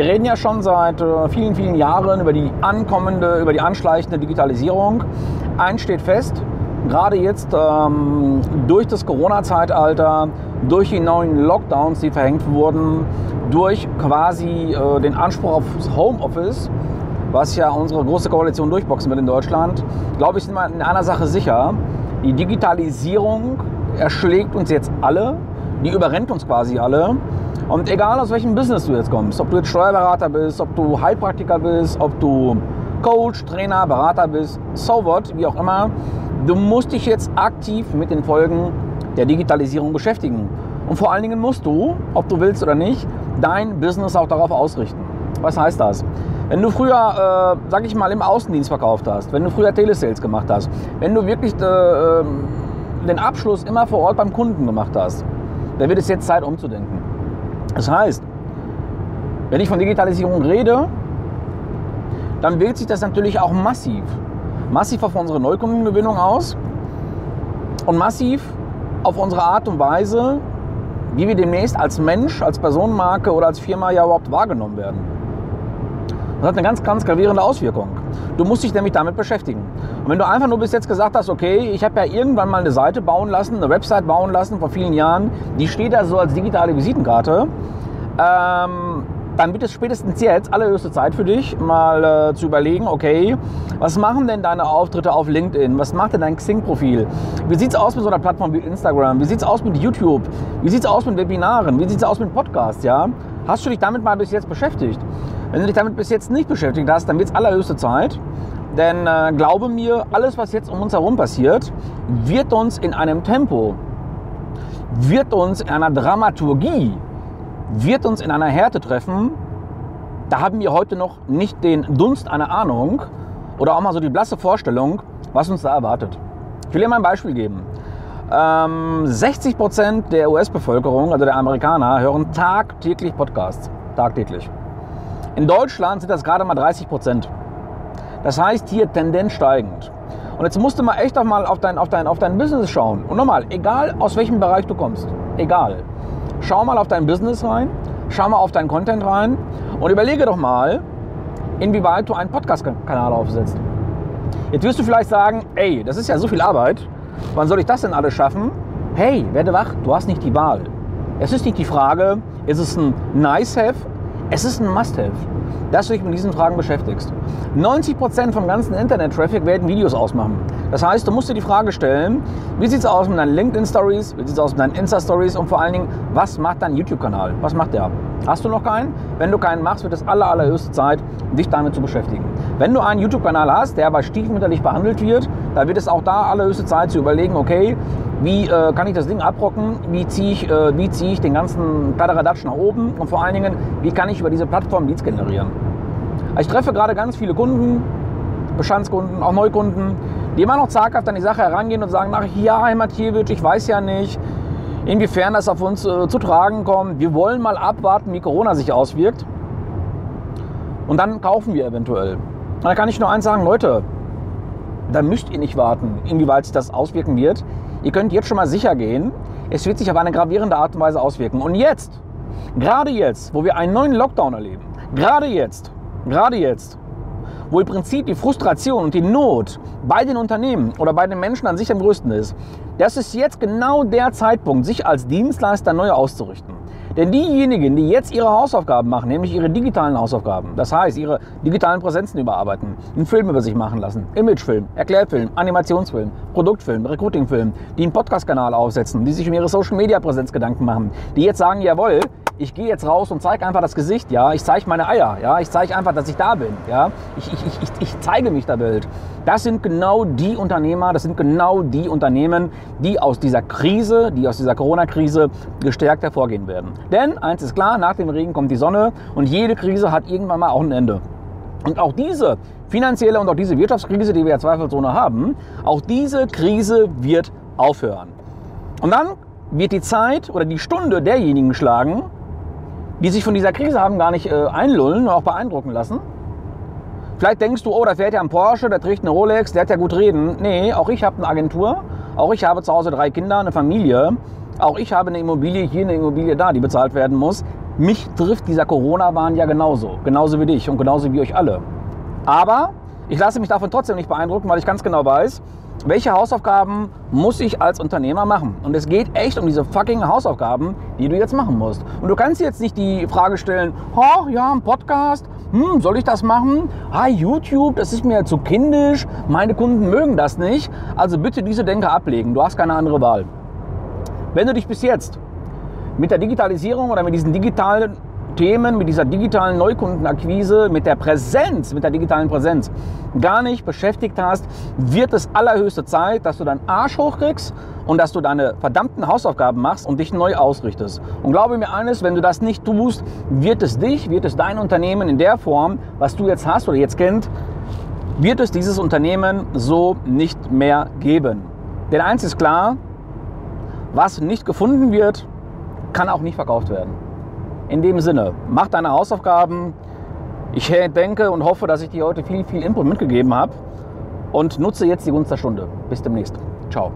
Wir reden ja schon seit äh, vielen, vielen Jahren über die ankommende, über die anschleichende Digitalisierung. Eins steht fest, gerade jetzt ähm, durch das Corona-Zeitalter, durch die neuen Lockdowns, die verhängt wurden, durch quasi äh, den Anspruch aufs Homeoffice, was ja unsere große Koalition durchboxen wird in Deutschland, glaube ich, sind wir in einer Sache sicher. Die Digitalisierung erschlägt uns jetzt alle, die überrennt uns quasi alle. Und egal aus welchem Business du jetzt kommst, ob du jetzt Steuerberater bist, ob du Heilpraktiker bist, ob du Coach, Trainer, Berater bist, so what, wie auch immer, du musst dich jetzt aktiv mit den Folgen der Digitalisierung beschäftigen. Und vor allen Dingen musst du, ob du willst oder nicht, dein Business auch darauf ausrichten. Was heißt das? Wenn du früher, äh, sag ich mal, im Außendienst verkauft hast, wenn du früher Telesales gemacht hast, wenn du wirklich äh, ähm, den Abschluss immer vor Ort beim Kunden gemacht hast, dann wird es jetzt Zeit umzudenken. Das heißt, wenn ich von Digitalisierung rede, dann wirkt sich das natürlich auch massiv, massiv auf unsere Neukundengewinnung aus und massiv auf unsere Art und Weise, wie wir demnächst als Mensch, als Personenmarke oder als Firma ja überhaupt wahrgenommen werden. Das hat eine ganz, ganz gravierende Auswirkung. Du musst dich nämlich damit beschäftigen. Wenn du einfach nur bis jetzt gesagt hast, okay, ich habe ja irgendwann mal eine Seite bauen lassen, eine Website bauen lassen vor vielen Jahren, die steht da so als digitale Visitenkarte, ähm, dann wird es spätestens jetzt allerhöchste Zeit für dich, mal äh, zu überlegen, okay, was machen denn deine Auftritte auf LinkedIn? Was macht denn dein Xing-Profil? Wie sieht es aus mit so einer Plattform wie Instagram? Wie sieht es aus mit YouTube? Wie sieht es aus mit Webinaren? Wie sieht es aus mit Podcasts? Ja? Hast du dich damit mal bis jetzt beschäftigt? Wenn du dich damit bis jetzt nicht beschäftigt hast, dann wird es allerhöchste Zeit. Denn äh, glaube mir, alles, was jetzt um uns herum passiert, wird uns in einem Tempo, wird uns in einer Dramaturgie, wird uns in einer Härte treffen. Da haben wir heute noch nicht den Dunst einer Ahnung oder auch mal so die blasse Vorstellung, was uns da erwartet. Ich will dir mal ein Beispiel geben. Ähm, 60 Prozent der US-Bevölkerung, also der Amerikaner, hören tagtäglich Podcasts. Tagtäglich. In Deutschland sind das gerade mal 30 Prozent. Das heißt hier Tendenz steigend. Und jetzt musst du mal echt auch mal auf dein, auf, dein, auf dein Business schauen. Und nochmal, egal aus welchem Bereich du kommst, egal. Schau mal auf dein Business rein, schau mal auf deinen Content rein und überlege doch mal, inwieweit du einen Podcast-Kanal aufsetzt. Jetzt wirst du vielleicht sagen, ey, das ist ja so viel Arbeit, wann soll ich das denn alles schaffen? Hey, werde wach, du hast nicht die Wahl. Es ist nicht die Frage, ist es ein Nice-Have es ist ein Must-Have, dass du dich mit diesen Fragen beschäftigst. 90% vom ganzen Internet-Traffic werden Videos ausmachen. Das heißt, du musst dir die Frage stellen, wie sieht es aus mit deinen LinkedIn-Stories, wie sieht es aus mit deinen Insta-Stories und vor allen Dingen, was macht dein YouTube-Kanal? Was macht der? Hast du noch keinen? Wenn du keinen machst, wird es aller, allerhöchste Zeit, dich damit zu beschäftigen. Wenn du einen YouTube-Kanal hast, der aber stiefmütterlich behandelt wird, dann wird es auch da allerhöchste Zeit zu überlegen, okay, wie äh, kann ich das Ding abrocken, wie ziehe ich, äh, zieh ich den ganzen Kladderadatsch nach oben und vor allen Dingen, wie kann ich über diese Plattform Leads generieren. Ich treffe gerade ganz viele Kunden, Bestandskunden, auch Neukunden, die immer noch zaghaft an die Sache herangehen und sagen, ach ja, Herr Matjewitsch, ich weiß ja nicht, inwiefern das auf uns äh, zu tragen kommt. Wir wollen mal abwarten, wie Corona sich auswirkt. Und dann kaufen wir eventuell. Da kann ich nur eins sagen, Leute, da müsst ihr nicht warten, inwieweit sich das auswirken wird. Ihr könnt jetzt schon mal sicher gehen, es wird sich auf eine gravierende Art und Weise auswirken. Und jetzt, gerade jetzt, wo wir einen neuen Lockdown erleben, gerade jetzt, gerade jetzt, wo im Prinzip die Frustration und die Not bei den Unternehmen oder bei den Menschen an sich am größten ist, das ist jetzt genau der Zeitpunkt, sich als Dienstleister neu auszurichten. Denn diejenigen, die jetzt ihre Hausaufgaben machen, nämlich ihre digitalen Hausaufgaben, das heißt ihre digitalen Präsenzen überarbeiten, einen Film über sich machen lassen, Imagefilm, Erklärfilm, Animationsfilm, Produktfilm, Recruitingfilm, die einen Podcast-Kanal aufsetzen, die sich um ihre Social-Media-Präsenz Gedanken machen, die jetzt sagen, jawohl, ich gehe jetzt raus und zeige einfach das Gesicht, ja, ich zeige meine Eier, ja, ich zeige einfach, dass ich da bin, ja, ich, ich, ich, ich zeige mich der Welt. Das sind genau die Unternehmer, das sind genau die Unternehmen, die aus dieser Krise, die aus dieser Corona-Krise gestärkt hervorgehen werden. Denn eins ist klar, nach dem Regen kommt die Sonne und jede Krise hat irgendwann mal auch ein Ende. Und auch diese finanzielle und auch diese Wirtschaftskrise, die wir ja zweifelsohne haben, auch diese Krise wird aufhören. Und dann wird die Zeit oder die Stunde derjenigen schlagen, die sich von dieser Krise haben gar nicht äh, einlullen und auch beeindrucken lassen. Vielleicht denkst du, oh, da fährt ja ein Porsche, der trägt eine Rolex, der hat ja gut reden. Nee, auch ich habe eine Agentur, auch ich habe zu Hause drei Kinder, eine Familie, auch ich habe eine Immobilie hier, eine Immobilie da, die bezahlt werden muss. mich trifft dieser Corona-Wahn ja genauso. Genauso wie dich und genauso wie euch alle. Aber ich lasse mich davon trotzdem nicht beeindrucken, weil ich ganz genau weiß, welche Hausaufgaben muss ich als Unternehmer machen? Und es geht echt um diese fucking Hausaufgaben, die du jetzt machen musst. Und du kannst jetzt nicht die Frage stellen, oh ja, ein Podcast, hm, soll ich das machen? Ah, YouTube, das ist mir zu kindisch, meine Kunden mögen das nicht. Also bitte diese Denke ablegen, du hast keine andere Wahl. Wenn du dich bis jetzt mit der Digitalisierung oder mit diesen digitalen Themen, mit dieser digitalen Neukundenakquise, mit der Präsenz, mit der digitalen Präsenz gar nicht beschäftigt hast, wird es allerhöchste Zeit, dass du deinen Arsch hochkriegst und dass du deine verdammten Hausaufgaben machst und dich neu ausrichtest. Und glaube mir eines, wenn du das nicht tust, wird es dich, wird es dein Unternehmen in der Form, was du jetzt hast oder jetzt kennt, wird es dieses Unternehmen so nicht mehr geben. Denn eins ist klar, was nicht gefunden wird, kann auch nicht verkauft werden. In dem Sinne, mach deine Hausaufgaben. Ich denke und hoffe, dass ich dir heute viel, viel Input mitgegeben habe und nutze jetzt die Gunst der Stunde. Bis demnächst. Ciao.